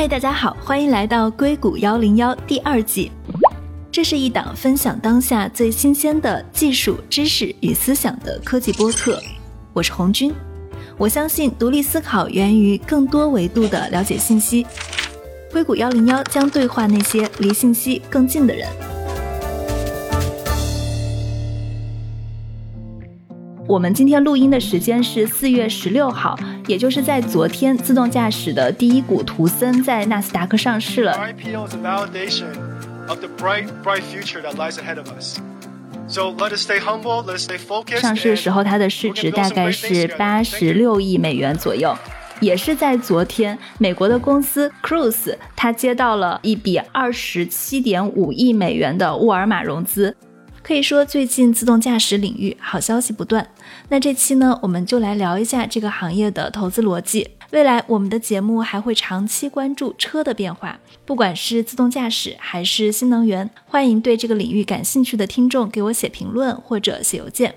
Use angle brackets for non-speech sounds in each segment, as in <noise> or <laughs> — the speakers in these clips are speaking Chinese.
嗨，大家好，欢迎来到硅谷幺零幺第二季。这是一档分享当下最新鲜的技术知识与思想的科技播客。我是红军，我相信独立思考源于更多维度的了解信息。硅谷幺零幺将对话那些离信息更近的人。我们今天录音的时间是四月十六号，也就是在昨天，自动驾驶的第一股图森在纳斯达克上市了 ipo's validation of the bright bright future that lies ahead of us so let us stay humble let us stay focused。上市的时候，它的市值大概是八十六亿美元左右。也是在昨天，美国的公司 Cruise 它接到了一笔二十七点五亿美元的沃尔玛融资。可以说，最近自动驾驶领域好消息不断。那这期呢，我们就来聊一下这个行业的投资逻辑。未来我们的节目还会长期关注车的变化，不管是自动驾驶还是新能源。欢迎对这个领域感兴趣的听众给我写评论或者写邮件。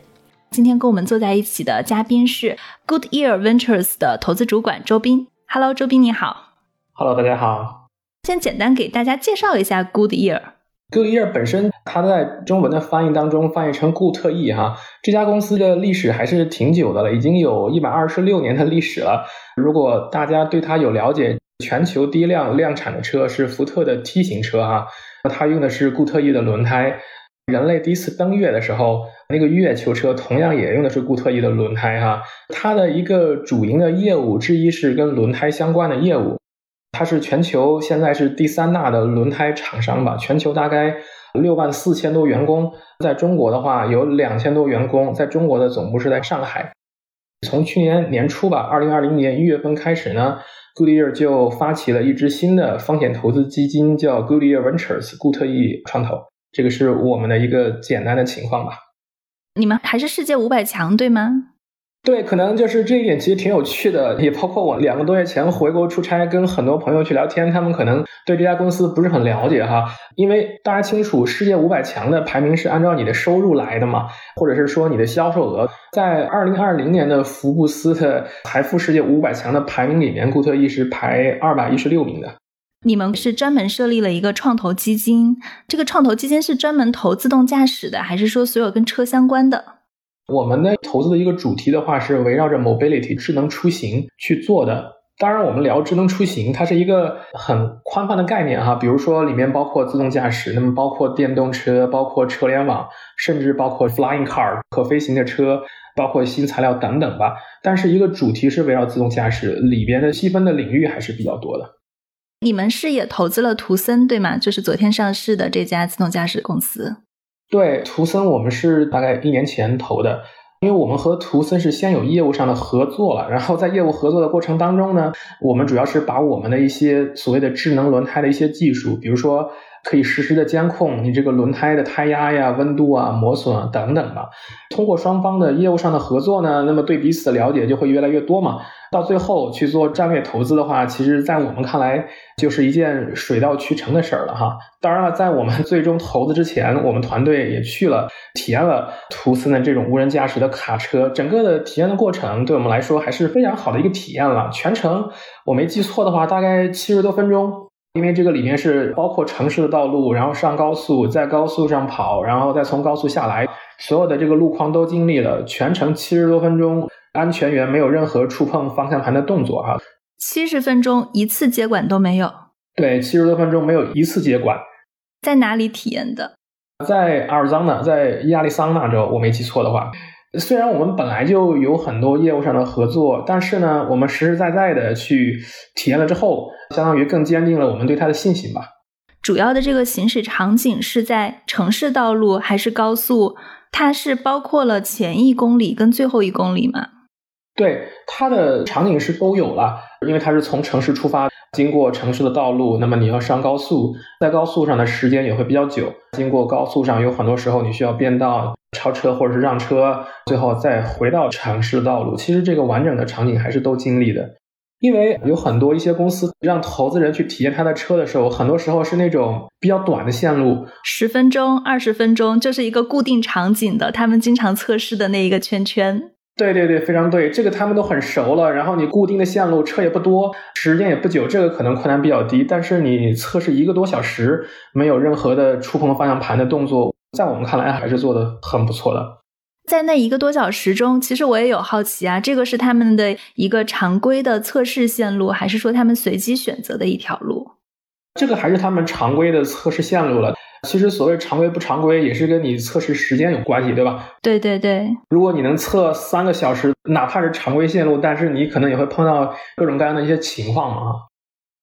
今天跟我们坐在一起的嘉宾是 Goodyear Ventures 的投资主管周斌。Hello，周斌你好。Hello，大家好。先简单给大家介绍一下 Goodyear。Goodyear 本身，它在中文的翻译当中翻译成固特异哈。这家公司的历史还是挺久的了，已经有一百二十六年的历史了。如果大家对它有了解，全球第一辆量产的车是福特的 T 型车哈，它用的是固特异的轮胎。人类第一次登月的时候，那个月球车同样也用的是固特异的轮胎哈。它的一个主营的业务之一是跟轮胎相关的业务。它是全球现在是第三大的轮胎厂商吧？全球大概六万四千多员工，在中国的话有两千多员工，在中国的总部是在上海。从去年年初吧，二零二零年一月份开始呢，Goodyear 就发起了一支新的风险投资基金，叫 Goodyear Ventures，固特异创投。这个是我们的一个简单的情况吧。你们还是世界五百强，对吗？对，可能就是这一点其实挺有趣的，也包括我两个多月前回国出差，跟很多朋友去聊天，他们可能对这家公司不是很了解哈。因为大家清楚，世界五百强的排名是按照你的收入来的嘛，或者是说你的销售额。在二零二零年的福布斯的财富世界五百强的排名里面，固特异是排二百一十六名的。你们是专门设立了一个创投基金，这个创投基金是专门投自动驾驶的，还是说所有跟车相关的？我们的投资的一个主题的话是围绕着 mobility 智能出行去做的。当然，我们聊智能出行，它是一个很宽泛的概念哈。比如说，里面包括自动驾驶，那么包括电动车，包括车联网，甚至包括 flying car 可飞行的车，包括新材料等等吧。但是，一个主题是围绕自动驾驶里边的细分的领域还是比较多的。你们是也投资了图森对吗？就是昨天上市的这家自动驾驶公司。对，图森我们是大概一年前投的，因为我们和图森是先有业务上的合作了，然后在业务合作的过程当中呢，我们主要是把我们的一些所谓的智能轮胎的一些技术，比如说。可以实时的监控你这个轮胎的胎压呀、温度啊、磨损啊等等吧。通过双方的业务上的合作呢，那么对彼此的了解就会越来越多嘛。到最后去做战略投资的话，其实在我们看来就是一件水到渠成的事儿了哈。当然了，在我们最终投资之前，我们团队也去了体验了图森的这种无人驾驶的卡车，整个的体验的过程对我们来说还是非常好的一个体验了。全程我没记错的话，大概七十多分钟。因为这个里面是包括城市的道路，然后上高速，在高速上跑，然后再从高速下来，所有的这个路况都经历了，全程七十多分钟，安全员没有任何触碰方向盘的动作哈。七十分钟一次接管都没有。对，七十多分钟没有一次接管。在哪里体验的？在阿尔桑那，在亚利桑那州，我没记错的话。虽然我们本来就有很多业务上的合作，但是呢，我们实实在在的去体验了之后，相当于更坚定了我们对它的信心吧。主要的这个行驶场景是在城市道路还是高速？它是包括了前一公里跟最后一公里吗？对，它的场景是都有了，因为它是从城市出发。经过城市的道路，那么你要上高速，在高速上的时间也会比较久。经过高速上，有很多时候你需要变道、超车或者是让车，最后再回到城市道路。其实这个完整的场景还是都经历的，因为有很多一些公司让投资人去体验他的车的时候，很多时候是那种比较短的线路，十分钟、二十分钟，就是一个固定场景的，他们经常测试的那一个圈圈。对对对，非常对，这个他们都很熟了。然后你固定的线路，车也不多，时间也不久，这个可能困难比较低。但是你测试一个多小时，没有任何的触碰方向盘的动作，在我们看来还是做的很不错的。在那一个多小时中，其实我也有好奇啊，这个是他们的一个常规的测试线路，还是说他们随机选择的一条路？这个还是他们常规的测试线路了。其实所谓常规不常规，也是跟你测试时间有关系，对吧？对对对。如果你能测三个小时，哪怕是常规线路，但是你可能也会碰到各种各样的一些情况嘛。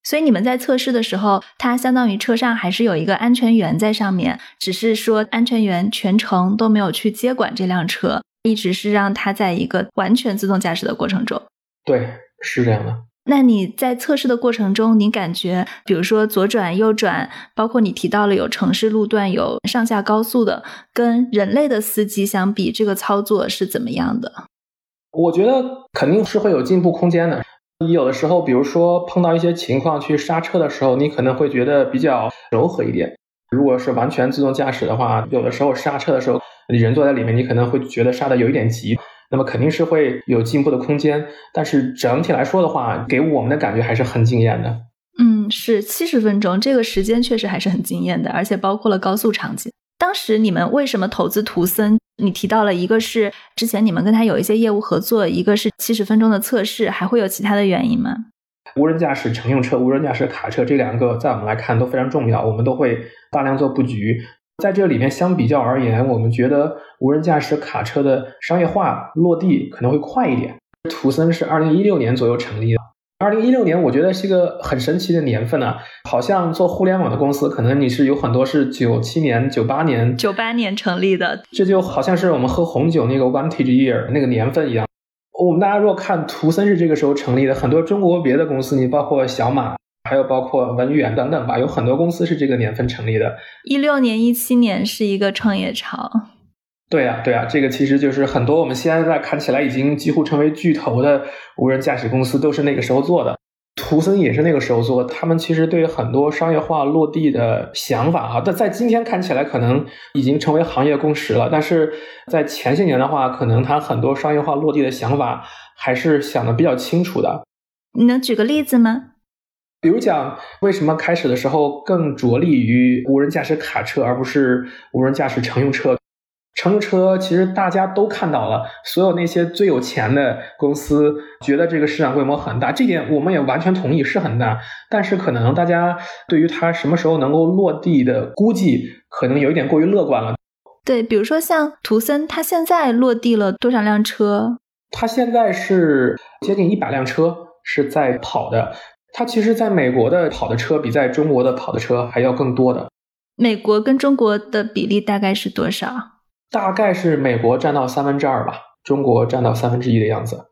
所以你们在测试的时候，它相当于车上还是有一个安全员在上面，只是说安全员全程都没有去接管这辆车，一直是让它在一个完全自动驾驶的过程中。对，是这样的。那你在测试的过程中，你感觉，比如说左转、右转，包括你提到了有城市路段、有上下高速的，跟人类的司机相比，这个操作是怎么样的？我觉得肯定是会有进步空间的。你有的时候，比如说碰到一些情况去刹车的时候，你可能会觉得比较柔和一点。如果是完全自动驾驶的话，有的时候刹车的时候，你人坐在里面，你可能会觉得刹的有一点急。那么肯定是会有进步的空间，但是整体来说的话，给我们的感觉还是很惊艳的。嗯，是七十分钟，这个时间确实还是很惊艳的，而且包括了高速场景。当时你们为什么投资图森？你提到了一个是之前你们跟他有一些业务合作，一个是七十分钟的测试，还会有其他的原因吗？无人驾驶乘用车、无人驾驶卡车这两个，在我们来看都非常重要，我们都会大量做布局。在这里面，相比较而言，我们觉得无人驾驶卡车的商业化落地可能会快一点。图森是二零一六年左右成立的，二零一六年我觉得是一个很神奇的年份呢。好像做互联网的公司，可能你是有很多是九七年、九八年、九八年成立的，这就好像是我们喝红酒那个 Vintage Year 那个年份一样。我们大家如果看图森是这个时候成立的，很多中国别的公司，你包括小马。还有包括文远等等吧，有很多公司是这个年份成立的。一六年、一七年是一个创业潮。对呀，对呀，这个其实就是很多我们现在看起来已经几乎成为巨头的无人驾驶公司都是那个时候做的。图森也是那个时候做，他们其实对很多商业化落地的想法哈，但在今天看起来可能已经成为行业共识了。但是在前些年的话，可能他很多商业化落地的想法还是想的比较清楚的。你能举个例子吗？比如讲，为什么开始的时候更着力于无人驾驶卡车，而不是无人驾驶乘用车？乘用车其实大家都看到了，所有那些最有钱的公司觉得这个市场规模很大，这点我们也完全同意，是很大。但是可能大家对于它什么时候能够落地的估计，可能有一点过于乐观了。对，比如说像图森，它现在落地了多少辆车？它现在是接近一百辆车是在跑的。它其实在美国的跑的车比在中国的跑的车还要更多的。美国跟中国的比例大概是多少？大概是美国占到三分之二吧，中国占到三分之一的样子。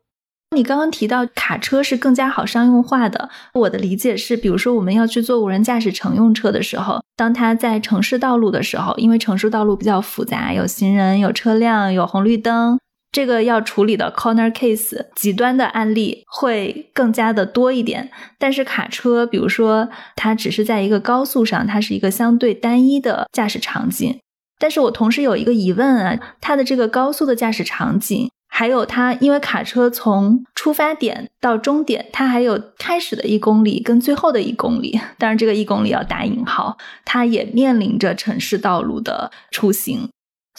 你刚刚提到卡车是更加好商用化的，我的理解是，比如说我们要去做无人驾驶乘用车的时候，当它在城市道路的时候，因为城市道路比较复杂，有行人、有车辆、有红绿灯。这个要处理的 corner case 极端的案例会更加的多一点，但是卡车，比如说它只是在一个高速上，它是一个相对单一的驾驶场景。但是我同时有一个疑问啊，它的这个高速的驾驶场景，还有它，因为卡车从出发点到终点，它还有开始的一公里跟最后的一公里，当然这个一公里要打引号，它也面临着城市道路的出行。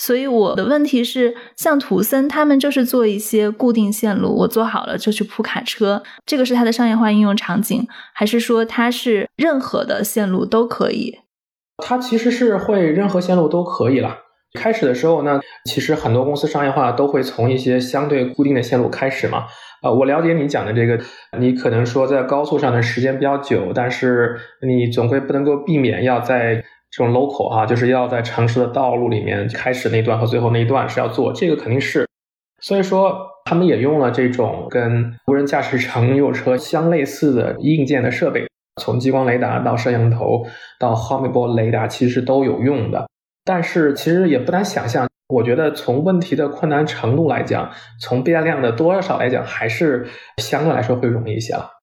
所以我的问题是，像图森他们就是做一些固定线路，我做好了就去铺卡车，这个是它的商业化应用场景，还是说它是任何的线路都可以？它其实是会任何线路都可以了。开始的时候呢，其实很多公司商业化都会从一些相对固定的线路开始嘛。啊，我了解你讲的这个，你可能说在高速上的时间比较久，但是你总归不能够避免要在。这种 local 啊，就是要在城市的道路里面开始那段和最后那一段是要做，这个肯定是。所以说，他们也用了这种跟无人驾驶乘用车相类似的硬件的设备，从激光雷达到摄像头到毫米波雷达，其实都有用的。但是其实也不难想象，我觉得从问题的困难程度来讲，从变量的多少来讲，还是相对来说会容易一些了。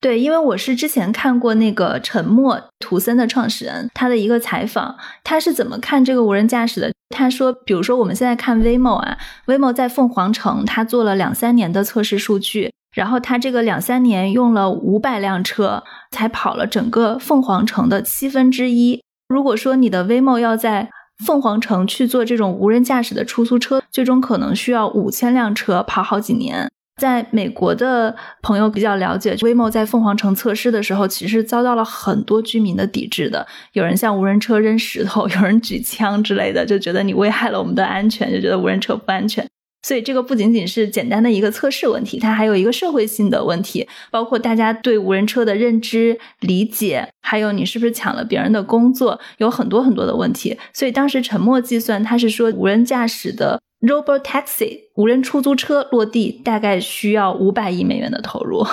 对，因为我是之前看过那个沉默图森的创始人他的一个采访，他是怎么看这个无人驾驶的？他说，比如说我们现在看 Waymo 啊，Waymo 在凤凰城，他做了两三年的测试数据，然后他这个两三年用了五百辆车，才跑了整个凤凰城的七分之一。如果说你的 Waymo 要在凤凰城去做这种无人驾驶的出租车，最终可能需要五千辆车跑好几年。在美国的朋友比较了解，Waymo 在凤凰城测试的时候，其实遭到了很多居民的抵制的。有人向无人车扔石头，有人举枪之类的，就觉得你危害了我们的安全，就觉得无人车不安全。所以这个不仅仅是简单的一个测试问题，它还有一个社会性的问题，包括大家对无人车的认知、理解，还有你是不是抢了别人的工作，有很多很多的问题。所以当时沉默计算，它是说无人驾驶的。Robot Taxi 无人出租车落地大概需要五百亿美元的投入，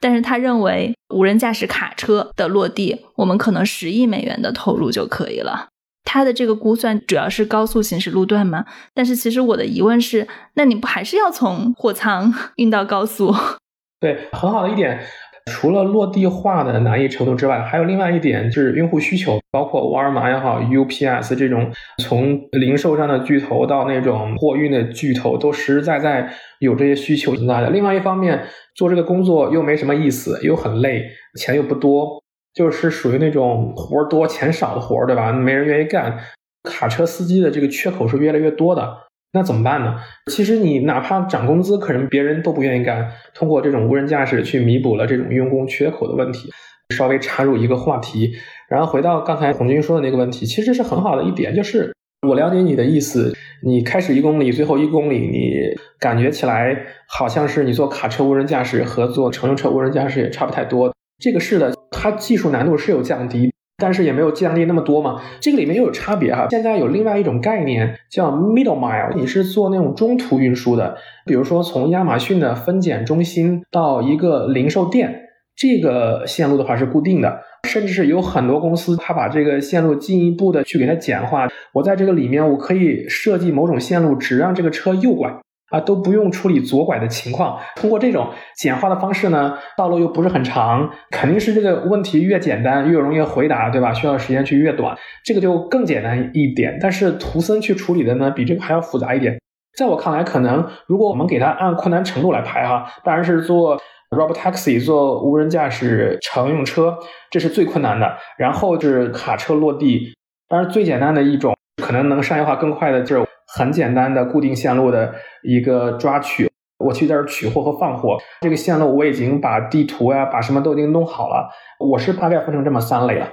但是他认为无人驾驶卡车的落地，我们可能十亿美元的投入就可以了。他的这个估算主要是高速行驶路段吗？但是其实我的疑问是，那你不还是要从货舱运到高速？<laughs> 对，很好的一点。除了落地化的难易程度之外，还有另外一点就是用户需求，包括沃尔玛也好，UPS 这种从零售上的巨头到那种货运的巨头，都实实在在有这些需求存在的。另外一方面，做这个工作又没什么意思，又很累，钱又不多，就是属于那种活多钱少的活，对吧？没人愿意干。卡车司机的这个缺口是越来越多的。那怎么办呢？其实你哪怕涨工资，可能别人都不愿意干。通过这种无人驾驶去弥补了这种用工缺口的问题。稍微插入一个话题，然后回到刚才孔军说的那个问题，其实是很好的一点，就是我了解你的意思。你开始一公里，最后一公里，你感觉起来好像是你做卡车无人驾驶和做乘用车无人驾驶也差不太多。这个是的，它技术难度是有降低。但是也没有降低那么多嘛，这个里面又有差别哈。现在有另外一种概念叫 middle mile，你是做那种中途运输的，比如说从亚马逊的分拣中心到一个零售店，这个线路的话是固定的，甚至是有很多公司它把这个线路进一步的去给它简化。我在这个里面我可以设计某种线路，只让这个车右拐。啊，都不用处理左拐的情况，通过这种简化的方式呢，道路又不是很长，肯定是这个问题越简单越容易回答，对吧？需要时间去越短，这个就更简单一点。但是图森去处理的呢，比这个还要复杂一点。在我看来，可能如果我们给它按困难程度来排哈，当然是做 robot taxi 做无人驾驶乘用车，这是最困难的。然后是卡车落地，当然最简单的一种，可能能商业化更快的就是。很简单的固定线路的一个抓取，我去这儿取货和放货。这个线路我已经把地图呀，把什么都已经弄好了。我是大概分成这么三类了。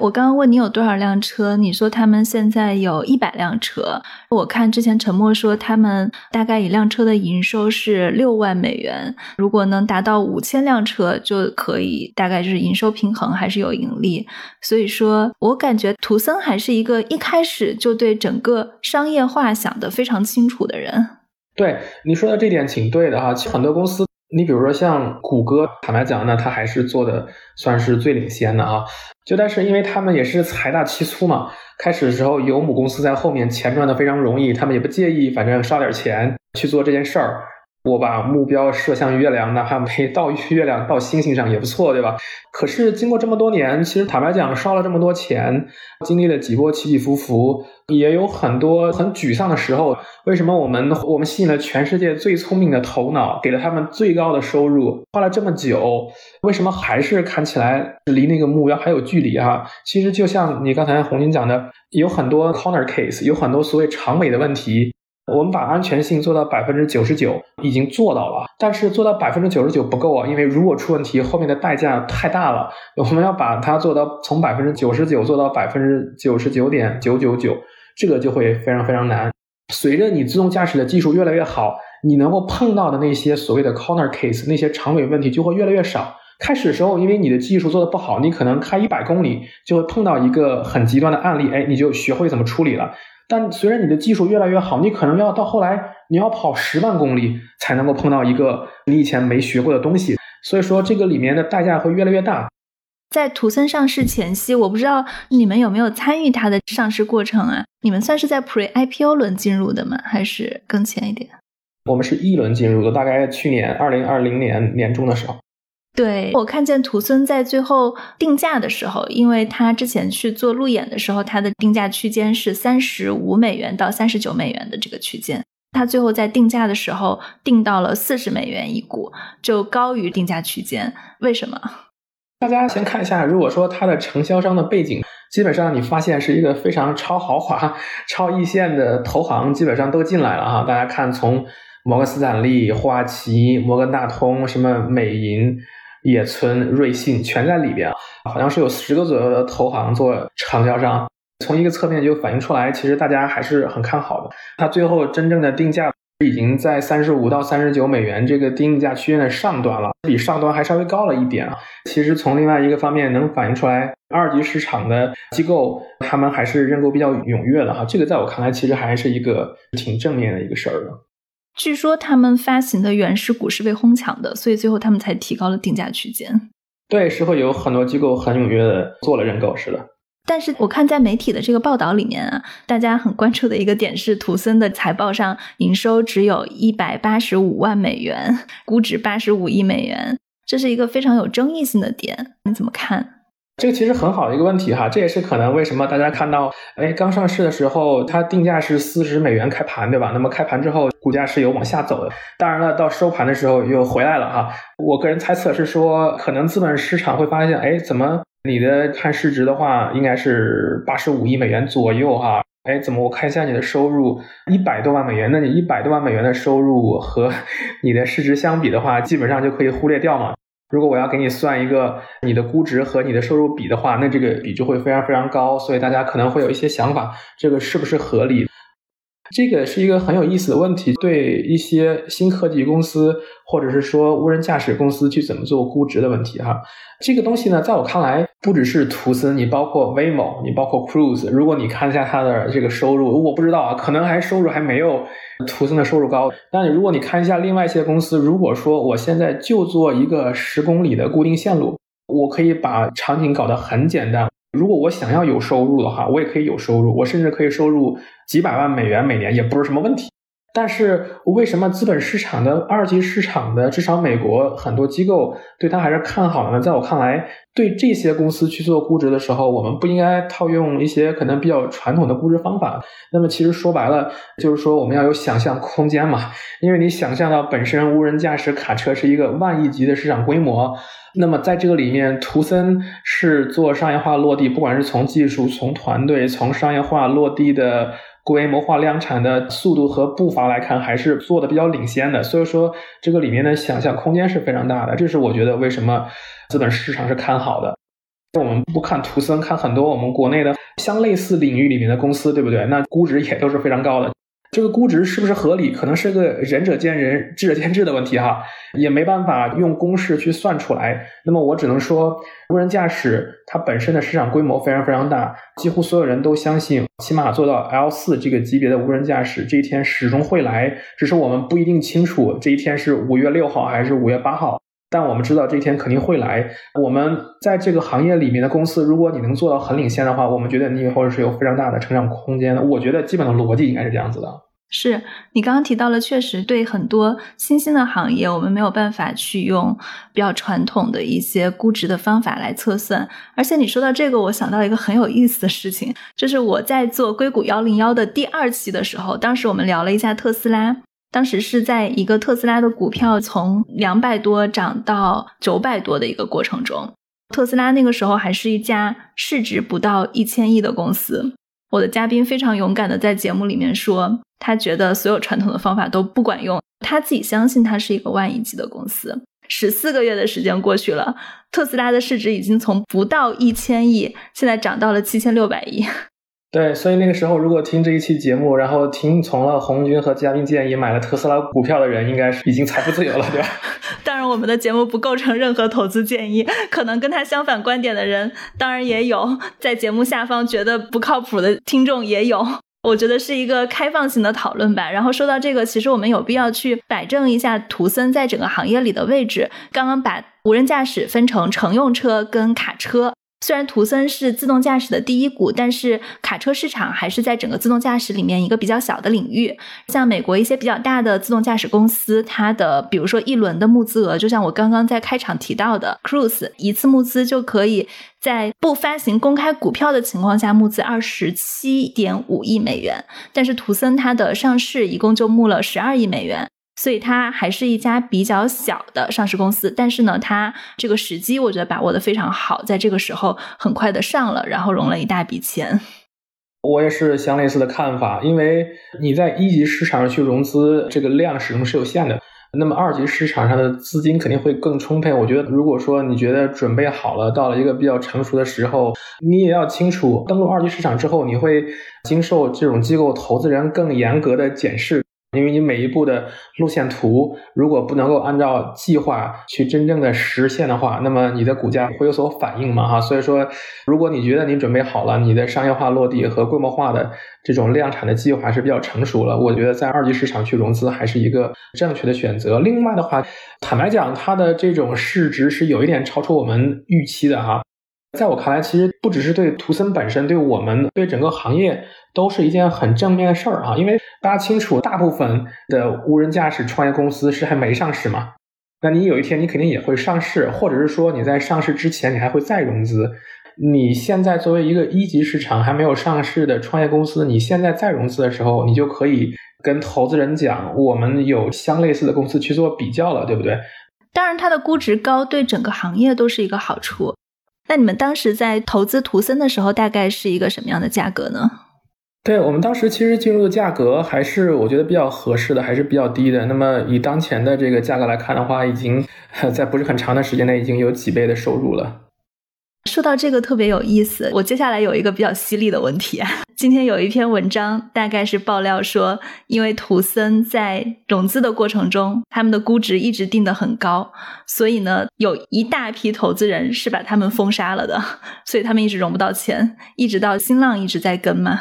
我刚刚问你有多少辆车，你说他们现在有一百辆车。我看之前陈默说他们大概一辆车的营收是六万美元，如果能达到五千辆车就可以，大概就是营收平衡还是有盈利。所以说我感觉图森还是一个一开始就对整个商业化想得非常清楚的人。对你说的这点挺对的哈，其实很多公司。你比如说像谷歌，坦白讲呢，它还是做的算是最领先的啊。就但是因为他们也是财大气粗嘛，开始的时候有母公司在后面，钱赚的非常容易，他们也不介意，反正刷点钱去做这件事儿。我把目标射向月亮，哪怕没到 <laughs> 月亮，到星星上也不错，对吧？可是经过这么多年，其实坦白讲，烧了这么多钱，经历了几波起起伏伏，也有很多很沮丧的时候。为什么我们我们吸引了全世界最聪明的头脑，给了他们最高的收入，花了这么久，为什么还是看起来离那个目标还有距离哈？其实就像你刚才红军讲的，有很多 corner case，有很多所谓长尾的问题。我们把安全性做到百分之九十九，已经做到了。但是做到百分之九十九不够啊，因为如果出问题，后面的代价太大了。我们要把它做到从百分之九十九做到百分之九十九点九九九，这个就会非常非常难。随着你自动驾驶的技术越来越好，你能够碰到的那些所谓的 corner case，那些长尾问题就会越来越少。开始的时候，因为你的技术做的不好，你可能开一百公里就会碰到一个很极端的案例，哎，你就学会怎么处理了。但随着你的技术越来越好，你可能要到后来，你要跑十万公里才能够碰到一个你以前没学过的东西。所以说，这个里面的代价会越来越大。在图森上市前夕，我不知道你们有没有参与它的上市过程啊？你们算是在 Pre IPO 轮进入的吗？还是更前一点？我们是一轮进入的，大概去年二零二零年年中的时候。对我看见图森在最后定价的时候，因为他之前去做路演的时候，他的定价区间是三十五美元到三十九美元的这个区间，他最后在定价的时候定到了四十美元一股，就高于定价区间。为什么？大家先看一下，如果说它的承销商的背景，基本上你发现是一个非常超豪华、超一线的投行，基本上都进来了哈。大家看，从摩根斯坦利、花旗、摩根大通、什么美银、野村、瑞信全在里边，好像是有十个左右的投行做承销商。从一个侧面就反映出来，其实大家还是很看好的。它最后真正的定价。已经在三十五到三十九美元这个定价区间的上端了，比上端还稍微高了一点啊。其实从另外一个方面能反映出来，二级市场的机构他们还是认购比较踊跃的哈。这个在我看来，其实还是一个挺正面的一个事儿的。据说他们发行的原始股是被哄抢的，所以最后他们才提高了定价区间。对，是会有很多机构很踊跃的做了认购，是的。但是我看在媒体的这个报道里面啊，大家很关注的一个点是，图森的财报上营收只有一百八十五万美元，估值八十五亿美元，这是一个非常有争议性的点，你怎么看？这个其实很好的一个问题哈，这也是可能为什么大家看到，哎，刚上市的时候它定价是四十美元开盘，对吧？那么开盘之后股价是有往下走的，当然了，到收盘的时候又回来了哈。我个人猜测是说，可能资本市场会发现，哎，怎么？你的看市值的话，应该是八十五亿美元左右哈。哎，怎么我看一下你的收入一百多万美元？那你一百多万美元的收入和 <laughs> 你的市值相比的话，基本上就可以忽略掉嘛。如果我要给你算一个你的估值和你的收入比的话，那这个比就会非常非常高。所以大家可能会有一些想法，这个是不是合理？这个是一个很有意思的问题，对一些新科技公司或者是说无人驾驶公司去怎么做估值的问题哈。这个东西呢，在我看来，不只是图森，你包括 Waymo，你包括 Cruise，如果你看一下它的这个收入，我不知道啊，可能还收入还没有图森的收入高。但如果你看一下另外一些公司，如果说我现在就做一个十公里的固定线路，我可以把场景搞得很简单。如果我想要有收入的话，我也可以有收入，我甚至可以收入几百万美元每年，也不是什么问题。但是为什么资本市场的二级市场的至少美国很多机构对它还是看好的呢？在我看来，对这些公司去做估值的时候，我们不应该套用一些可能比较传统的估值方法。那么其实说白了，就是说我们要有想象空间嘛。因为你想象到本身无人驾驶卡车是一个万亿级的市场规模，那么在这个里面，图森是做商业化落地，不管是从技术、从团队、从商业化落地的。规模化量产的速度和步伐来看，还是做的比较领先的。所以说，这个里面的想象空间是非常大的。这是我觉得为什么资本市场是看好的。我们不看图森，看很多我们国内的相类似领域里面的公司，对不对？那估值也都是非常高的。这个估值是不是合理，可能是个仁者见仁，智者见智的问题哈，也没办法用公式去算出来。那么我只能说，无人驾驶它本身的市场规模非常非常大，几乎所有人都相信，起码做到 L 四这个级别的无人驾驶这一天始终会来，只是我们不一定清楚这一天是五月六号还是五月八号，但我们知道这一天肯定会来。我们在这个行业里面的公司，如果你能做到很领先的话，我们觉得你以后是有非常大的成长空间的。我觉得基本的逻辑应该是这样子的。是你刚刚提到了，确实对很多新兴的行业，我们没有办法去用比较传统的一些估值的方法来测算。而且你说到这个，我想到一个很有意思的事情，就是我在做硅谷幺零幺的第二期的时候，当时我们聊了一下特斯拉，当时是在一个特斯拉的股票从两百多涨到九百多的一个过程中，特斯拉那个时候还是一家市值不到一千亿的公司。我的嘉宾非常勇敢的在节目里面说。他觉得所有传统的方法都不管用，他自己相信他是一个万亿级的公司。十四个月的时间过去了，特斯拉的市值已经从不到一千亿，现在涨到了七千六百亿。对，所以那个时候如果听这一期节目，然后听从了红军和嘉宾建议买了特斯拉股票的人，应该是已经财富自由了，对吧？<laughs> 当然，我们的节目不构成任何投资建议。可能跟他相反观点的人，当然也有，在节目下方觉得不靠谱的听众也有。我觉得是一个开放性的讨论吧。然后说到这个，其实我们有必要去摆正一下图森在整个行业里的位置。刚刚把无人驾驶分成乘用车跟卡车，虽然图森是自动驾驶的第一股，但是卡车市场还是在整个自动驾驶里面一个比较小的领域。像美国一些比较大的自动驾驶公司，它的比如说一轮的募资额，就像我刚刚在开场提到的，Cruise 一次募资就可以在不发行公开股票的情况下募资二十七点五亿美元，但是图森它的上市一共就募了十二亿美元。所以它还是一家比较小的上市公司，但是呢，它这个时机我觉得把握的非常好，在这个时候很快的上了，然后融了一大笔钱。我也是相类似的看法，因为你在一级市场上去融资，这个量始终是有限的，那么二级市场上的资金肯定会更充沛。我觉得，如果说你觉得准备好了，到了一个比较成熟的时候，你也要清楚，登陆二级市场之后，你会经受这种机构投资人更严格的检视。因为你每一步的路线图，如果不能够按照计划去真正的实现的话，那么你的股价会有所反应嘛？哈，所以说，如果你觉得你准备好了，你的商业化落地和规模化的这种量产的计划是比较成熟了，我觉得在二级市场去融资还是一个正确的选择。另外的话，坦白讲，它的这种市值是有一点超出我们预期的哈。在我看来，其实不只是对图森本身，对我们对整个行业都是一件很正面的事儿啊。因为大家清楚，大部分的无人驾驶创业公司是还没上市嘛。那你有一天你肯定也会上市，或者是说你在上市之前你还会再融资。你现在作为一个一级市场还没有上市的创业公司，你现在再融资的时候，你就可以跟投资人讲，我们有相类似的公司去做比较了，对不对？当然，它的估值高，对整个行业都是一个好处。那你们当时在投资图森的时候，大概是一个什么样的价格呢？对我们当时其实进入的价格还是我觉得比较合适的，还是比较低的。那么以当前的这个价格来看的话，已经 <laughs> 在不是很长的时间内已经有几倍的收入了。说到这个特别有意思，我接下来有一个比较犀利的问题。<laughs> 今天有一篇文章，大概是爆料说，因为图森在融资的过程中，他们的估值一直定得很高，所以呢，有一大批投资人是把他们封杀了的，所以他们一直融不到钱，一直到新浪一直在跟嘛。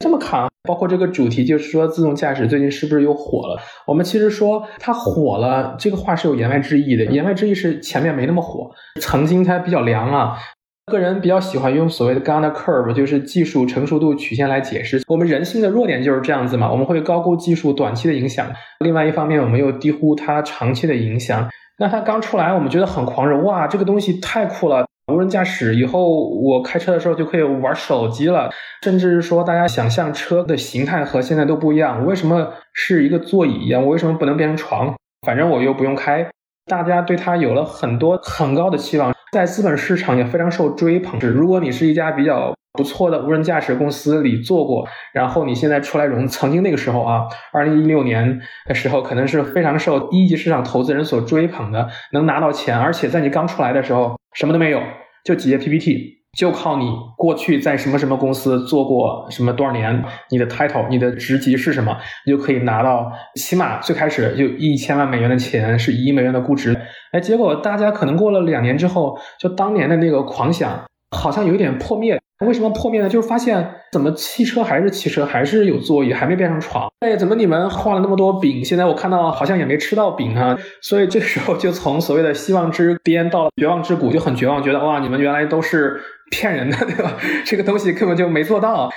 这么看，包括这个主题，就是说自动驾驶最近是不是又火了？我们其实说它火了，这个话是有言外之意的。言外之意是前面没那么火，曾经它比较凉啊。个人比较喜欢用所谓的 Gartner Curve，就是技术成熟度曲线来解释我们人性的弱点就是这样子嘛。我们会高估技术短期的影响，另外一方面我们又低估它长期的影响。那它刚出来，我们觉得很狂热，哇，这个东西太酷了！无人驾驶以后，我开车的时候就可以玩手机了，甚至说大家想象车的形态和现在都不一样。我为什么是一个座椅一样？我为什么不能变成床？反正我又不用开。大家对它有了很多很高的期望，在资本市场也非常受追捧。如果你是一家比较不错的无人驾驶公司里做过，然后你现在出来融，曾经那个时候啊，二零一六年的时候，可能是非常受一级市场投资人所追捧的，能拿到钱，而且在你刚出来的时候什么都没有。就几页 PPT，就靠你过去在什么什么公司做过什么多少年，你的 title，你的职级是什么，你就可以拿到起码最开始就一千万美元的钱，是一亿美元的估值。哎，结果大家可能过了两年之后，就当年的那个狂想，好像有一点破灭。为什么破灭呢？就是发现怎么汽车还是汽车，还是有座椅，还没变成床。哎，怎么你们画了那么多饼，现在我看到好像也没吃到饼啊。所以这时候就从所谓的希望之巅到了绝望之谷，就很绝望，觉得哇，你们原来都是骗人的，对吧？<laughs> 这个东西根本就没做到。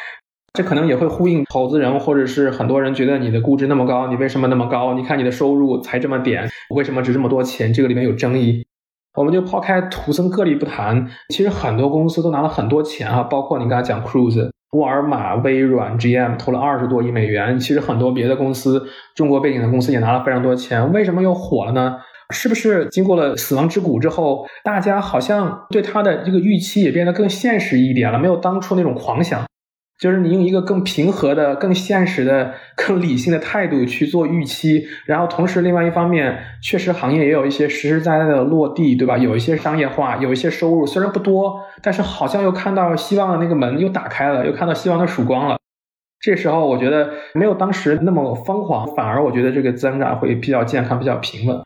这可能也会呼应投资人或者是很多人觉得你的估值那么高，你为什么那么高？你看你的收入才这么点，为什么值这么多钱？这个里面有争议。我们就抛开图森个例不谈，其实很多公司都拿了很多钱啊，包括你刚才讲 Cruise、沃尔玛、微软、GM 投了二十多亿美元。其实很多别的公司，中国背景的公司也拿了非常多钱。为什么又火了呢？是不是经过了死亡之谷之后，大家好像对它的这个预期也变得更现实一点了，没有当初那种狂想？就是你用一个更平和的、更现实的、更理性的态度去做预期，然后同时另外一方面，确实行业也有一些实实在在的落地，对吧？有一些商业化，有一些收入，虽然不多，但是好像又看到希望的那个门又打开了，又看到希望的曙光了。这时候我觉得没有当时那么疯狂，反而我觉得这个增长会比较健康、比较平稳。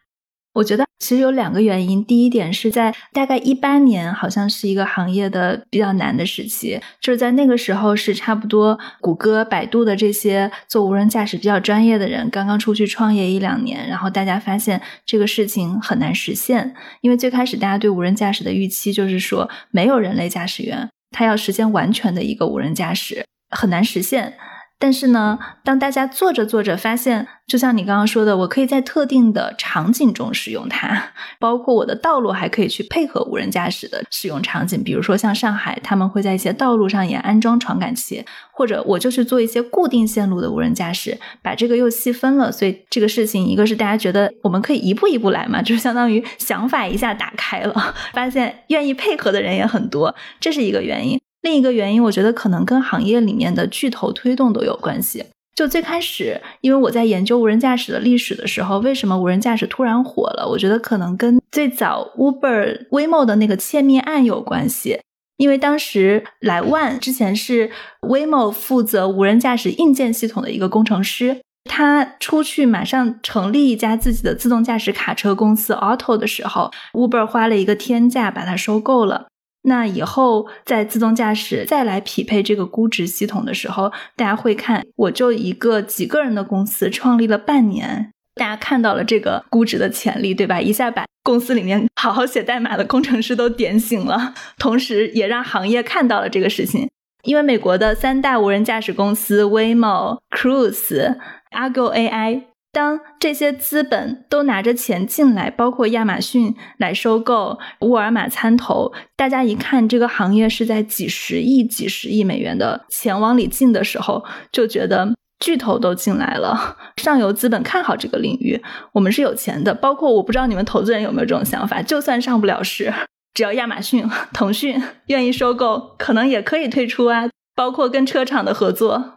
我觉得其实有两个原因。第一点是在大概一八年，好像是一个行业的比较难的时期，就是在那个时候是差不多谷歌、百度的这些做无人驾驶比较专业的人刚刚出去创业一两年，然后大家发现这个事情很难实现，因为最开始大家对无人驾驶的预期就是说没有人类驾驶员，他要实现完全的一个无人驾驶很难实现。但是呢，当大家做着做着发现，就像你刚刚说的，我可以在特定的场景中使用它，包括我的道路还可以去配合无人驾驶的使用场景，比如说像上海，他们会在一些道路上也安装传感器，或者我就去做一些固定线路的无人驾驶，把这个又细分了。所以这个事情，一个是大家觉得我们可以一步一步来嘛，就是相当于想法一下打开了，发现愿意配合的人也很多，这是一个原因。另一个原因，我觉得可能跟行业里面的巨头推动都有关系。就最开始，因为我在研究无人驾驶的历史的时候，为什么无人驾驶突然火了？我觉得可能跟最早 Uber、Waymo 的那个窃密案有关系。因为当时莱万之前是 Waymo 负责无人驾驶硬件系统的一个工程师，他出去马上成立一家自己的自动驾驶卡车公司 Auto 的时候，Uber 花了一个天价把它收购了。那以后在自动驾驶再来匹配这个估值系统的时候，大家会看，我就一个几个人的公司创立了半年，大家看到了这个估值的潜力，对吧？一下把公司里面 <laughs> 好好写代码的工程师都点醒了，同时也让行业看到了这个事情。因为美国的三大无人驾驶公司 Waymo、Cruise、Argo AI。当这些资本都拿着钱进来，包括亚马逊来收购，沃尔玛参投，大家一看这个行业是在几十亿、几十亿美元的钱往里进的时候，就觉得巨头都进来了，上游资本看好这个领域，我们是有钱的。包括我不知道你们投资人有没有这种想法，就算上不了市，只要亚马逊、腾讯愿意收购，可能也可以退出啊。包括跟车厂的合作。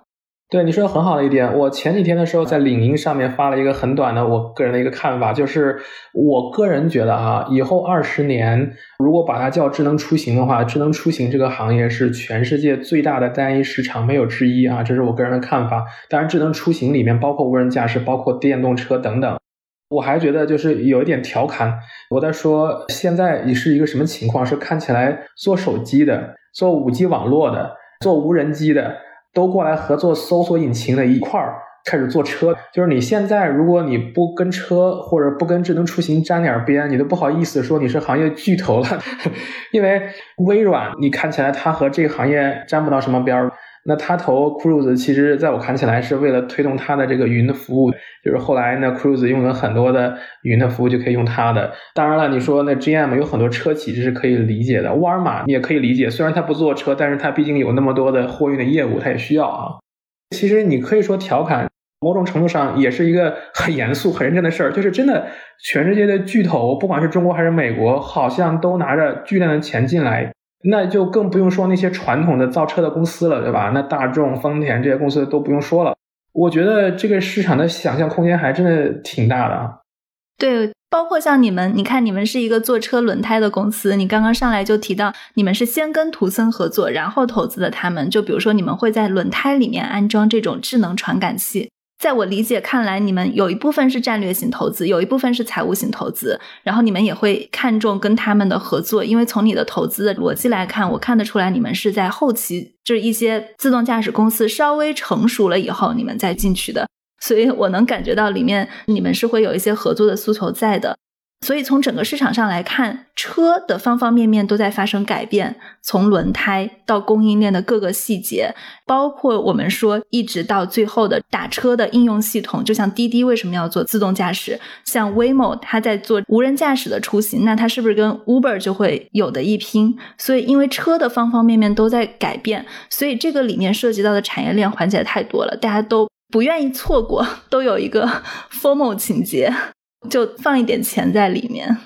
对你说的很好的一点，我前几天的时候在领英上面发了一个很短的我个人的一个看法，就是我个人觉得啊，以后二十年如果把它叫智能出行的话，智能出行这个行业是全世界最大的单一市场，没有之一啊，这是我个人的看法。当然，智能出行里面包括无人驾驶，包括电动车等等。我还觉得就是有一点调侃，我在说现在你是一个什么情况？是看起来做手机的、做五 G 网络的、做无人机的。都过来合作搜索引擎的一块儿开始做车，就是你现在如果你不跟车或者不跟智能出行沾点边，你都不好意思说你是行业巨头了，<laughs> 因为微软你看起来它和这个行业沾不到什么边儿。那他投 Cruise，其实在我看起来是为了推动他的这个云的服务，就是后来呢，Cruise 用了很多的云的服务就可以用它的。当然了，你说那 GM 有很多车企，这是可以理解的。沃尔玛你也可以理解，虽然它不做车，但是它毕竟有那么多的货运的业务，它也需要啊。其实你可以说调侃，某种程度上也是一个很严肃、很认真的事儿，就是真的，全世界的巨头，不管是中国还是美国，好像都拿着巨量的钱进来。那就更不用说那些传统的造车的公司了，对吧？那大众、丰田这些公司都不用说了。我觉得这个市场的想象空间还真的挺大的。对，包括像你们，你看你们是一个做车轮胎的公司，你刚刚上来就提到你们是先跟图森合作，然后投资的他们。就比如说你们会在轮胎里面安装这种智能传感器。在我理解看来，你们有一部分是战略性投资，有一部分是财务性投资，然后你们也会看重跟他们的合作，因为从你的投资的逻辑来看，我看得出来你们是在后期，就是一些自动驾驶公司稍微成熟了以后，你们再进去的，所以我能感觉到里面你们是会有一些合作的诉求在的。所以从整个市场上来看，车的方方面面都在发生改变，从轮胎到供应链的各个细节，包括我们说一直到最后的打车的应用系统，就像滴滴为什么要做自动驾驶，像 Waymo 它在做无人驾驶的出行，那它是不是跟 Uber 就会有的一拼？所以因为车的方方面面都在改变，所以这个里面涉及到的产业链环节太多了，大家都不愿意错过，都有一个 <laughs> formal 情节。就放一点钱在里面，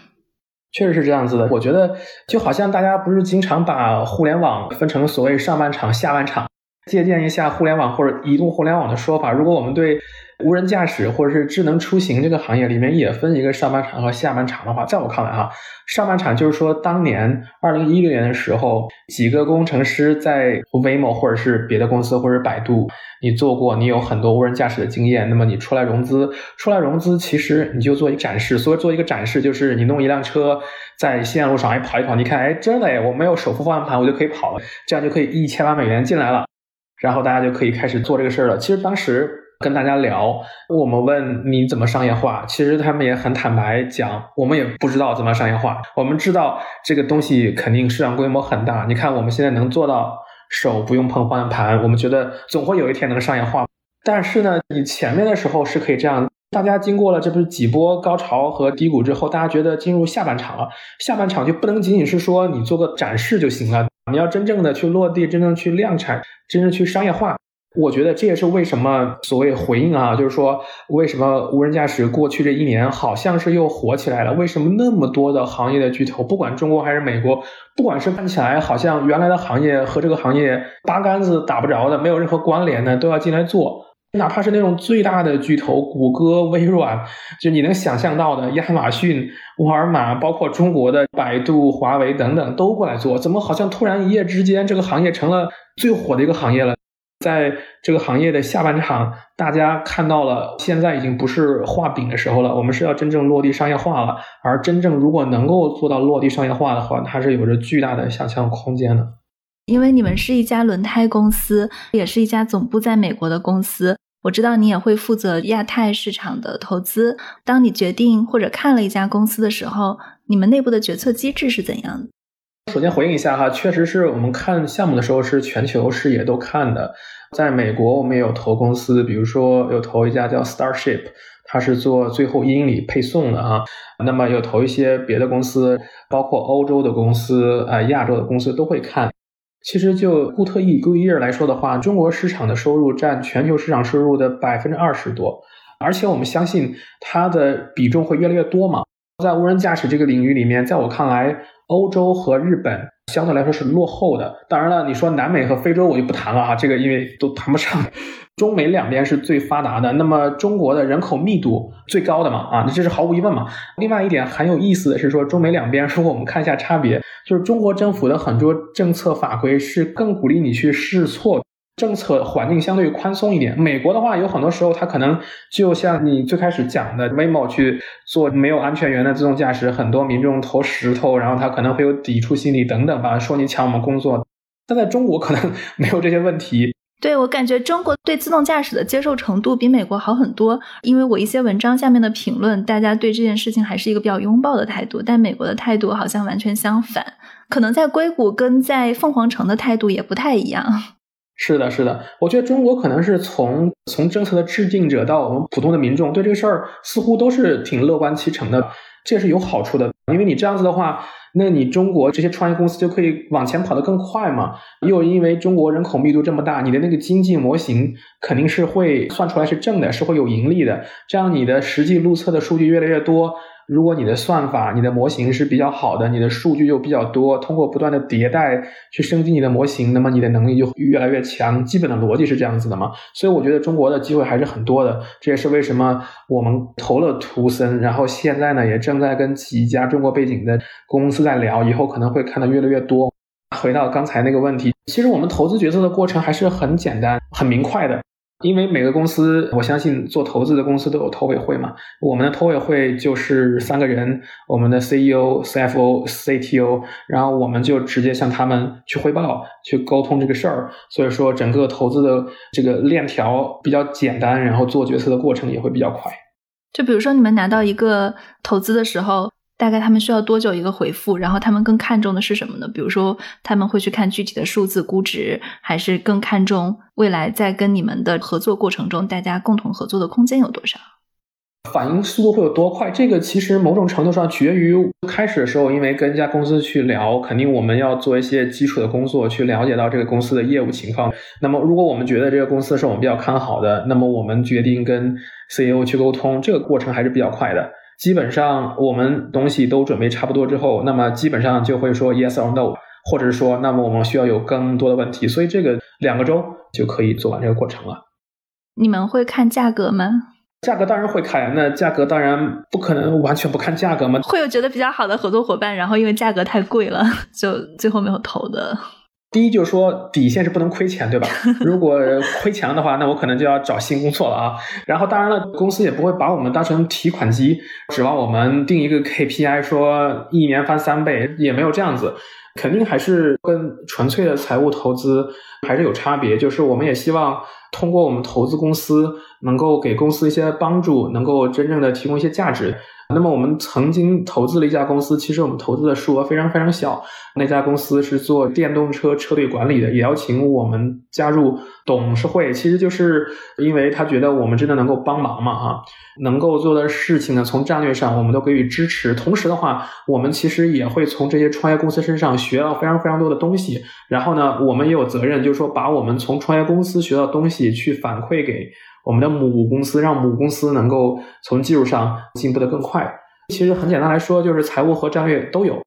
确实是这样子的。我觉得就好像大家不是经常把互联网分成所谓上半场、下半场，借鉴一下互联网或者移动互联网的说法，如果我们对无人驾驶或者是智能出行这个行业里面也分一个上半场和下半场的话，在我看来哈，上半场就是说当年二零一六年的时候，几个工程师在 Waymo 或者是别的公司或者百度，你做过，你有很多无人驾驶的经验，那么你出来融资，出来融资，其实你就做一个展示，所以做一个展示就是你弄一辆车在线路上哎跑一跑，你看哎真的哎，我没有手扶方向盘我就可以跑了，这样就可以一千万美元进来了，然后大家就可以开始做这个事儿了。其实当时。跟大家聊，我们问你怎么商业化，其实他们也很坦白讲，我们也不知道怎么商业化。我们知道这个东西肯定市场规模很大，你看我们现在能做到手不用碰方向盘，我们觉得总会有一天能商业化。但是呢，你前面的时候是可以这样，大家经过了这不是几波高潮和低谷之后，大家觉得进入下半场了，下半场就不能仅仅是说你做个展示就行了，你要真正的去落地，真正去量产，真正去商业化。我觉得这也是为什么所谓回应啊，就是说为什么无人驾驶过去这一年好像是又火起来了？为什么那么多的行业的巨头，不管中国还是美国，不管是看起来好像原来的行业和这个行业八竿子打不着的，没有任何关联的，都要进来做？哪怕是那种最大的巨头，谷歌、微软，就你能想象到的，亚马逊、沃尔玛，包括中国的百度、华为等等，都过来做。怎么好像突然一夜之间，这个行业成了最火的一个行业了？在这个行业的下半场，大家看到了，现在已经不是画饼的时候了，我们是要真正落地商业化了。而真正如果能够做到落地商业化的话，它是有着巨大的想象空间的。因为你们是一家轮胎公司，也是一家总部在美国的公司，我知道你也会负责亚太市场的投资。当你决定或者看了一家公司的时候，你们内部的决策机制是怎样的？首先回应一下哈，确实是我们看项目的时候是全球视野都看的。在美国，我们也有投公司，比如说有投一家叫 Starship，它是做最后一英里配送的哈。那么有投一些别的公司，包括欧洲的公司、啊亚洲的公司都会看。其实就固特异 g o o 来说的话，中国市场的收入占全球市场收入的百分之二十多，而且我们相信它的比重会越来越多嘛。在无人驾驶这个领域里面，在我看来，欧洲和日本相对来说是落后的。当然了，你说南美和非洲我就不谈了啊，这个因为都谈不上。中美两边是最发达的，那么中国的人口密度最高的嘛，啊，那这是毫无疑问嘛。另外一点很有意思的是说，中美两边如果我们看一下差别，就是中国政府的很多政策法规是更鼓励你去试错。政策环境相对宽松一点。美国的话，有很多时候它可能就像你最开始讲的，Waymo 去做没有安全员的自动驾驶，很多民众投石头，然后他可能会有抵触心理等等吧，说你抢我们工作。但在中国可能没有这些问题。对我感觉中国对自动驾驶的接受程度比美国好很多，因为我一些文章下面的评论，大家对这件事情还是一个比较拥抱的态度，但美国的态度好像完全相反，可能在硅谷跟在凤凰城的态度也不太一样。是的，是的，我觉得中国可能是从从政策的制定者到我们普通的民众，对这个事儿似乎都是挺乐观其成的，这是有好处的。因为你这样子的话，那你中国这些创业公司就可以往前跑得更快嘛。又因为中国人口密度这么大，你的那个经济模型肯定是会算出来是正的，是会有盈利的。这样你的实际路测的数据越来越多。如果你的算法、你的模型是比较好的，你的数据又比较多，通过不断的迭代去升级你的模型，那么你的能力就越来越强。基本的逻辑是这样子的嘛？所以我觉得中国的机会还是很多的。这也是为什么我们投了图森，然后现在呢也正在跟几家中国背景的公司在聊，以后可能会看到越来越多。回到刚才那个问题，其实我们投资决策的过程还是很简单、很明快的。因为每个公司，我相信做投资的公司都有投委会嘛。我们的投委会就是三个人，我们的 CEO、CFO、CTO，然后我们就直接向他们去汇报、去沟通这个事儿。所以说，整个投资的这个链条比较简单，然后做决策的过程也会比较快。就比如说，你们拿到一个投资的时候。大概他们需要多久一个回复？然后他们更看重的是什么呢？比如说他们会去看具体的数字估值，还是更看重未来在跟你们的合作过程中，大家共同合作的空间有多少？反应速度会有多快？这个其实某种程度上取决于开始的时候，因为跟一家公司去聊，肯定我们要做一些基础的工作，去了解到这个公司的业务情况。那么如果我们觉得这个公司是我们比较看好的，那么我们决定跟 CEO 去沟通，这个过程还是比较快的。基本上我们东西都准备差不多之后，那么基本上就会说 yes or no，或者是说，那么我们需要有更多的问题。所以这个两个周就可以做完这个过程了。你们会看价格吗？价格当然会看，那价格当然不可能完全不看价格嘛。会有觉得比较好的合作伙伴，然后因为价格太贵了，就最后没有投的。第一就是说底线是不能亏钱，对吧？<laughs> 如果亏钱了的话，那我可能就要找新工作了啊。然后当然了，公司也不会把我们当成提款机，指望我们定一个 KPI 说一年翻三倍，也没有这样子。肯定还是跟纯粹的财务投资还是有差别。就是我们也希望通过我们投资公司，能够给公司一些帮助，能够真正的提供一些价值。那么我们曾经投资了一家公司，其实我们投资的数额非常非常小。那家公司是做电动车车队管理的，也邀请我们加入董事会，其实就是因为他觉得我们真的能够帮忙嘛，哈，能够做的事情呢，从战略上我们都给予支持。同时的话，我们其实也会从这些创业公司身上学到非常非常多的东西。然后呢，我们也有责任，就是说把我们从创业公司学到东西去反馈给。我们的母公司让母公司能够从技术上进步的更快。其实很简单来说，就是财务和战略都有。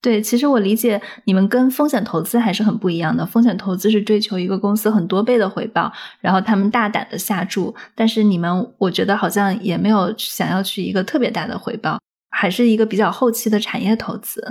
对，其实我理解你们跟风险投资还是很不一样的。风险投资是追求一个公司很多倍的回报，然后他们大胆的下注。但是你们，我觉得好像也没有想要去一个特别大的回报，还是一个比较后期的产业投资。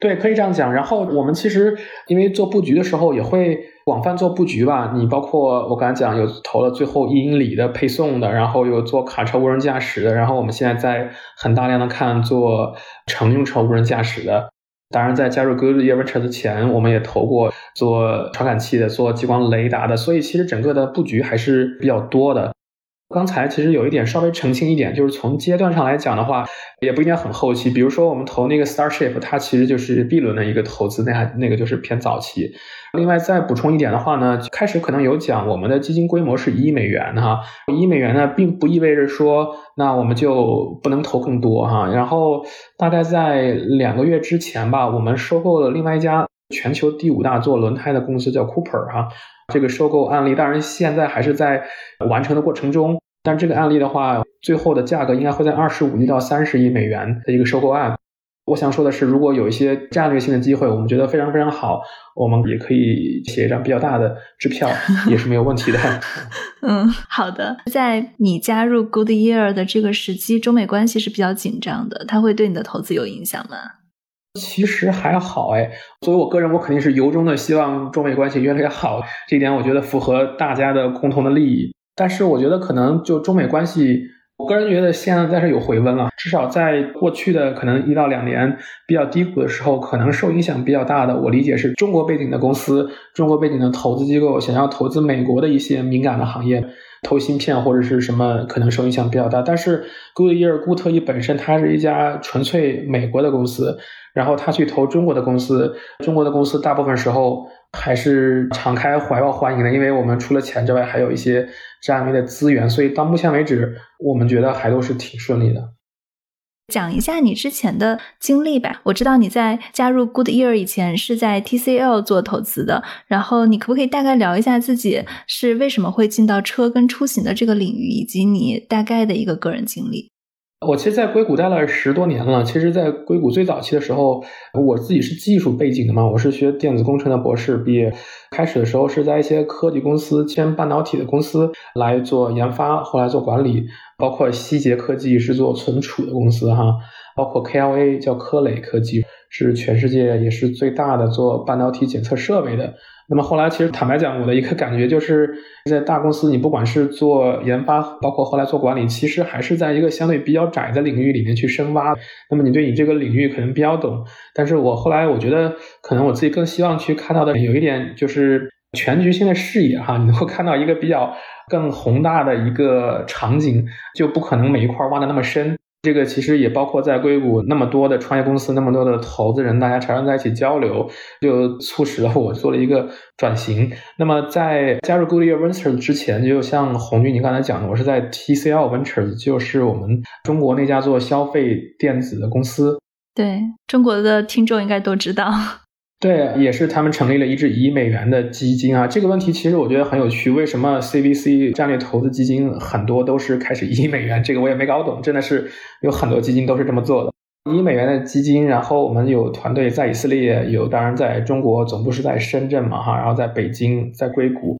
对，可以这样讲。然后我们其实因为做布局的时候也会广泛做布局吧。你包括我刚才讲有投了最后一英里的配送的，然后有做卡车无人驾驶的，然后我们现在在很大量的看做乘用车无人驾驶的。当然，在加入 Goodyear Ventures 前，我们也投过做传感器的、做激光雷达的。所以其实整个的布局还是比较多的。刚才其实有一点稍微澄清一点，就是从阶段上来讲的话，也不应该很后期。比如说我们投那个 Starship，它其实就是 B 轮的一个投资，那那个就是偏早期。另外再补充一点的话呢，开始可能有讲我们的基金规模是一亿美元哈，一亿美元呢并不意味着说那我们就不能投更多哈。然后大概在两个月之前吧，我们收购了另外一家全球第五大做轮胎的公司，叫 Cooper 哈。这个收购案例当然现在还是在完成的过程中，但这个案例的话，最后的价格应该会在二十五亿到三十亿美元的一个收购案。我想说的是，如果有一些战略性的机会，我们觉得非常非常好，我们也可以写一张比较大的支票，也是没有问题的。<laughs> 嗯，好的。在你加入 Goodyear 的这个时机，中美关系是比较紧张的，它会对你的投资有影响吗？其实还好哎，作为我个人，我肯定是由衷的希望中美关系越来越好，这一点我觉得符合大家的共同的利益。但是我觉得可能就中美关系，我个人觉得现在是有回温了，至少在过去的可能一到两年比较低谷的时候，可能受影响比较大的，我理解是中国背景的公司、中国背景的投资机构想要投资美国的一些敏感的行业。投芯片或者是什么可能受影响比较大，但是 Goodyear 固特异本身它是一家纯粹美国的公司，然后他去投中国的公司，中国的公司大部分时候还是敞开怀抱欢迎的，因为我们除了钱之外还有一些战略的资源，所以到目前为止我们觉得还都是挺顺利的。讲一下你之前的经历吧。我知道你在加入 Goodyear 以前是在 TCL 做投资的，然后你可不可以大概聊一下自己是为什么会进到车跟出行的这个领域，以及你大概的一个个人经历？我其实，在硅谷待了十多年了。其实，在硅谷最早期的时候，我自己是技术背景的嘛，我是学电子工程的博士毕业。开始的时候是在一些科技公司兼半导体的公司来做研发，后来做管理，包括希捷科技是做存储的公司哈，包括 KLA 叫科磊科技，是全世界也是最大的做半导体检测设备的。那么后来，其实坦白讲，我的一个感觉就是，在大公司，你不管是做研发，包括后来做管理，其实还是在一个相对比较窄的领域里面去深挖。那么你对你这个领域可能比较懂，但是我后来我觉得，可能我自己更希望去看到的有一点就是全局性的视野哈，你能够看到一个比较更宏大的一个场景，就不可能每一块挖的那么深。这个其实也包括在硅谷那么多的创业公司，那么多的投资人，大家常常在一起交流，就促使了我做了一个转型。那么在加入 Goodyear Ventures 之前，就像红军你刚才讲的，我是在 TCL Ventures，就是我们中国那家做消费电子的公司。对中国的听众应该都知道。对，也是他们成立了一支一亿美元的基金啊。这个问题其实我觉得很有趣，为什么 CVC 战略投资基金很多都是开始一亿美元？这个我也没搞懂，真的是有很多基金都是这么做的。一亿美元的基金，然后我们有团队在以色列，有当然在中国总部是在深圳嘛哈，然后在北京，在硅谷，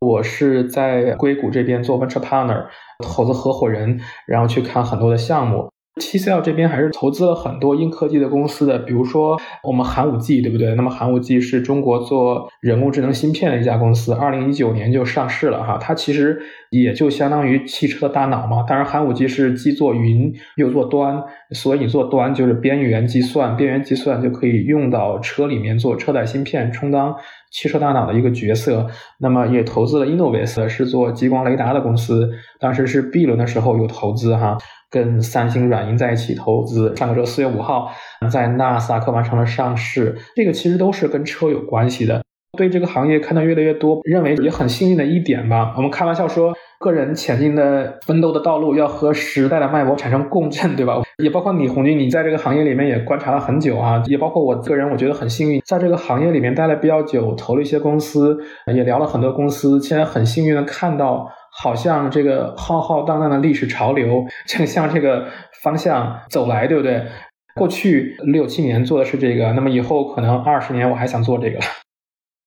我是在硅谷这边做 venture partner 投资合伙人，然后去看很多的项目。TCL 这边还是投资了很多硬科技的公司的，比如说我们寒武纪，对不对？那么寒武纪是中国做人工智能芯片的一家公司，二零一九年就上市了哈。它其实也就相当于汽车大脑嘛。当然，寒武纪是既做云又做端，所以做端就是边缘计算，边缘计算就可以用到车里面做车载芯片，充当汽车大脑的一个角色。那么也投资了 Innovis，是做激光雷达的公司，当时是 B 轮的时候有投资哈。跟三星软银在一起投资，上个周四月五号在纳斯达克完成了上市。这个其实都是跟车有关系的。对这个行业看到越来越多，认为也很幸运的一点吧。我们开玩笑说，个人前进的奋斗的道路要和时代的脉搏产生共振，对吧？也包括你红军，你在这个行业里面也观察了很久啊。也包括我个人，我觉得很幸运，在这个行业里面待了比较久，投了一些公司，也聊了很多公司。现在很幸运的看到。好像这个浩浩荡荡的历史潮流正向这个方向走来，对不对？过去六七年做的是这个，那么以后可能二十年我还想做这个。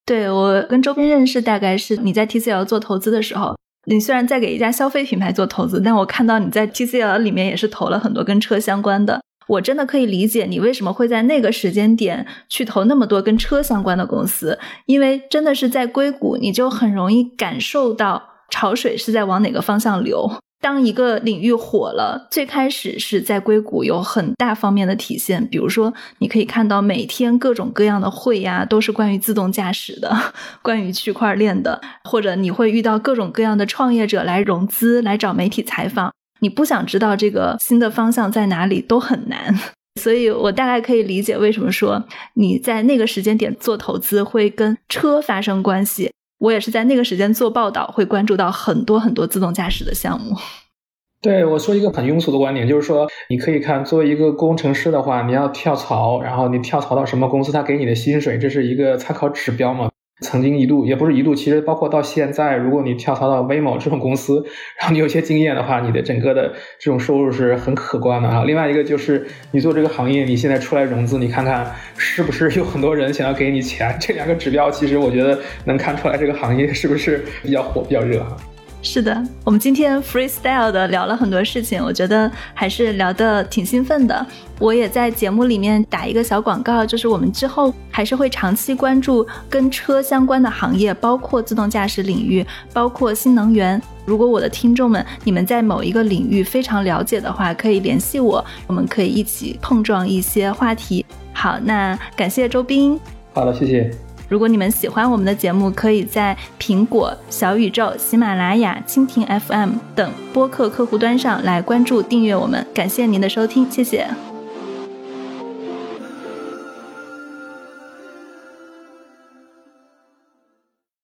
对我跟周斌认识，大概是你在 TCL 做投资的时候，你虽然在给一家消费品牌做投资，但我看到你在 TCL 里面也是投了很多跟车相关的。我真的可以理解你为什么会在那个时间点去投那么多跟车相关的公司，因为真的是在硅谷，你就很容易感受到。潮水是在往哪个方向流？当一个领域火了，最开始是在硅谷有很大方面的体现，比如说你可以看到每天各种各样的会呀，都是关于自动驾驶的，<laughs> 关于区块链的，或者你会遇到各种各样的创业者来融资，来找媒体采访。你不想知道这个新的方向在哪里都很难，所以我大概可以理解为什么说你在那个时间点做投资会跟车发生关系。我也是在那个时间做报道，会关注到很多很多自动驾驶的项目。<laughs> 对我说一个很庸俗的观点，就是说，你可以看作为一个工程师的话，你要跳槽，然后你跳槽到什么公司，他给你的薪水，这是一个参考指标嘛？曾经一度也不是一度，其实包括到现在，如果你跳槽到 v 某这种公司，然后你有些经验的话，你的整个的这种收入是很可观的啊。另外一个就是你做这个行业，你现在出来融资，你看看是不是有很多人想要给你钱？这两个指标其实我觉得能看出来这个行业是不是比较火、比较热哈。是的，我们今天 freestyle 的聊了很多事情，我觉得还是聊得挺兴奋的。我也在节目里面打一个小广告，就是我们之后还是会长期关注跟车相关的行业，包括自动驾驶领域，包括新能源。如果我的听众们你们在某一个领域非常了解的话，可以联系我，我们可以一起碰撞一些话题。好，那感谢周斌。好的，谢谢。如果你们喜欢我们的节目，可以在苹果、小宇宙、喜马拉雅、蜻蜓 FM 等播客客户端上来关注、订阅我们。感谢您的收听，谢谢。